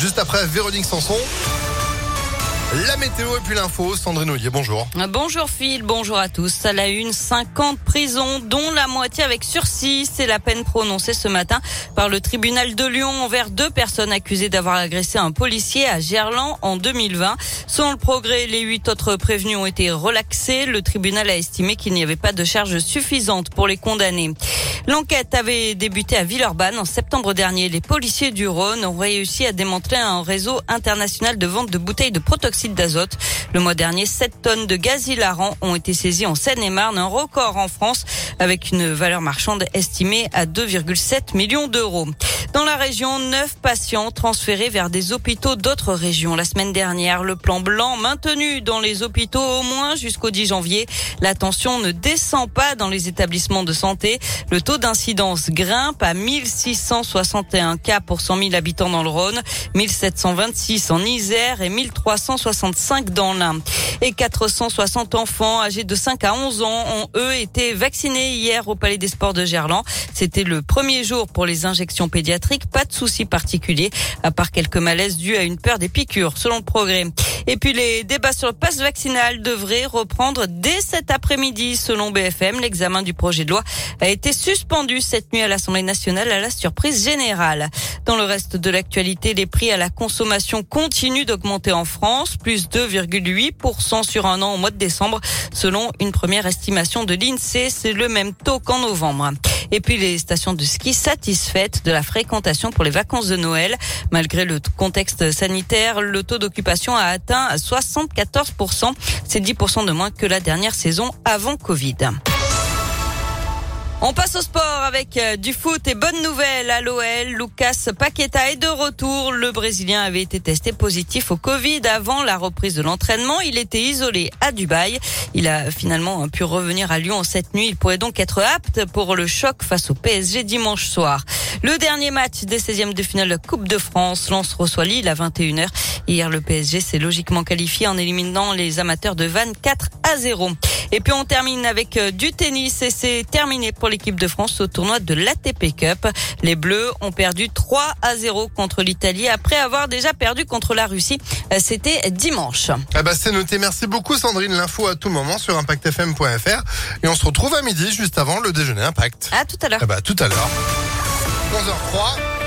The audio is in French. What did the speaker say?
juste après Véronique Sanson. La météo et puis l'info, Sandrine Ollier, bonjour. Bonjour Phil, bonjour à tous. À la une, 50 prisons, dont la moitié avec sursis. C'est la peine prononcée ce matin par le tribunal de Lyon envers deux personnes accusées d'avoir agressé un policier à Gerland en 2020. Selon le progrès, les huit autres prévenus ont été relaxés. Le tribunal a estimé qu'il n'y avait pas de charges suffisantes pour les condamner. L'enquête avait débuté à Villeurbanne en septembre dernier. Les policiers du Rhône ont réussi à démanteler un réseau international de vente de bouteilles de protoxyde d'azote. Le mois dernier, 7 tonnes de gaz hilarant ont été saisies en Seine-et-Marne, un record en France avec une valeur marchande estimée à 2,7 millions d'euros. Dans la région, neuf patients transférés vers des hôpitaux d'autres régions. La semaine dernière, le plan blanc maintenu dans les hôpitaux au moins jusqu'au 10 janvier. La tension ne descend pas dans les établissements de santé. Le taux d'incidence grimpe à 1661 cas pour 100 000 habitants dans le Rhône, 1726 en Isère et 1365 dans l'Ain. Et 460 enfants âgés de 5 à 11 ans ont eux été vaccinés hier au Palais des Sports de Gerland. C'était le premier jour pour les injections pédiatriques pas de souci particulier, à part quelques malaises dus à une peur des piqûres, selon le progrès. Et puis les débats sur le passe vaccinal devraient reprendre dès cet après-midi, selon BFM. L'examen du projet de loi a été suspendu cette nuit à l'Assemblée nationale à la surprise générale. Dans le reste de l'actualité, les prix à la consommation continuent d'augmenter en France, plus 2,8% sur un an au mois de décembre, selon une première estimation de l'INSEE. C'est le même taux qu'en novembre. Et puis les stations de ski satisfaites de la fréquentation pour les vacances de Noël. Malgré le contexte sanitaire, le taux d'occupation a atteint 74%. C'est 10% de moins que la dernière saison avant Covid. On passe au sport avec euh, du foot et bonne nouvelle à l'OL. Lucas Paqueta est de retour. Le Brésilien avait été testé positif au Covid avant la reprise de l'entraînement. Il était isolé à Dubaï. Il a finalement pu revenir à Lyon cette nuit. Il pourrait donc être apte pour le choc face au PSG dimanche soir. Le dernier match des 16e de finale de Coupe de France. Lance reçoit Lille à 21h. Hier, le PSG s'est logiquement qualifié en éliminant les amateurs de Vannes 4 à 0. Et puis on termine avec euh, du tennis et c'est terminé pour l'équipe de France au tournoi de l'ATP Cup. Les Bleus ont perdu 3 à 0 contre l'Italie après avoir déjà perdu contre la Russie. Euh, c'était dimanche. Ah bah c'est noté. Merci beaucoup Sandrine. L'info à tout moment sur impactfm.fr et on se retrouve à midi juste avant le déjeuner Impact. À tout à l'heure. Ah bah tout à l'heure. 11h03.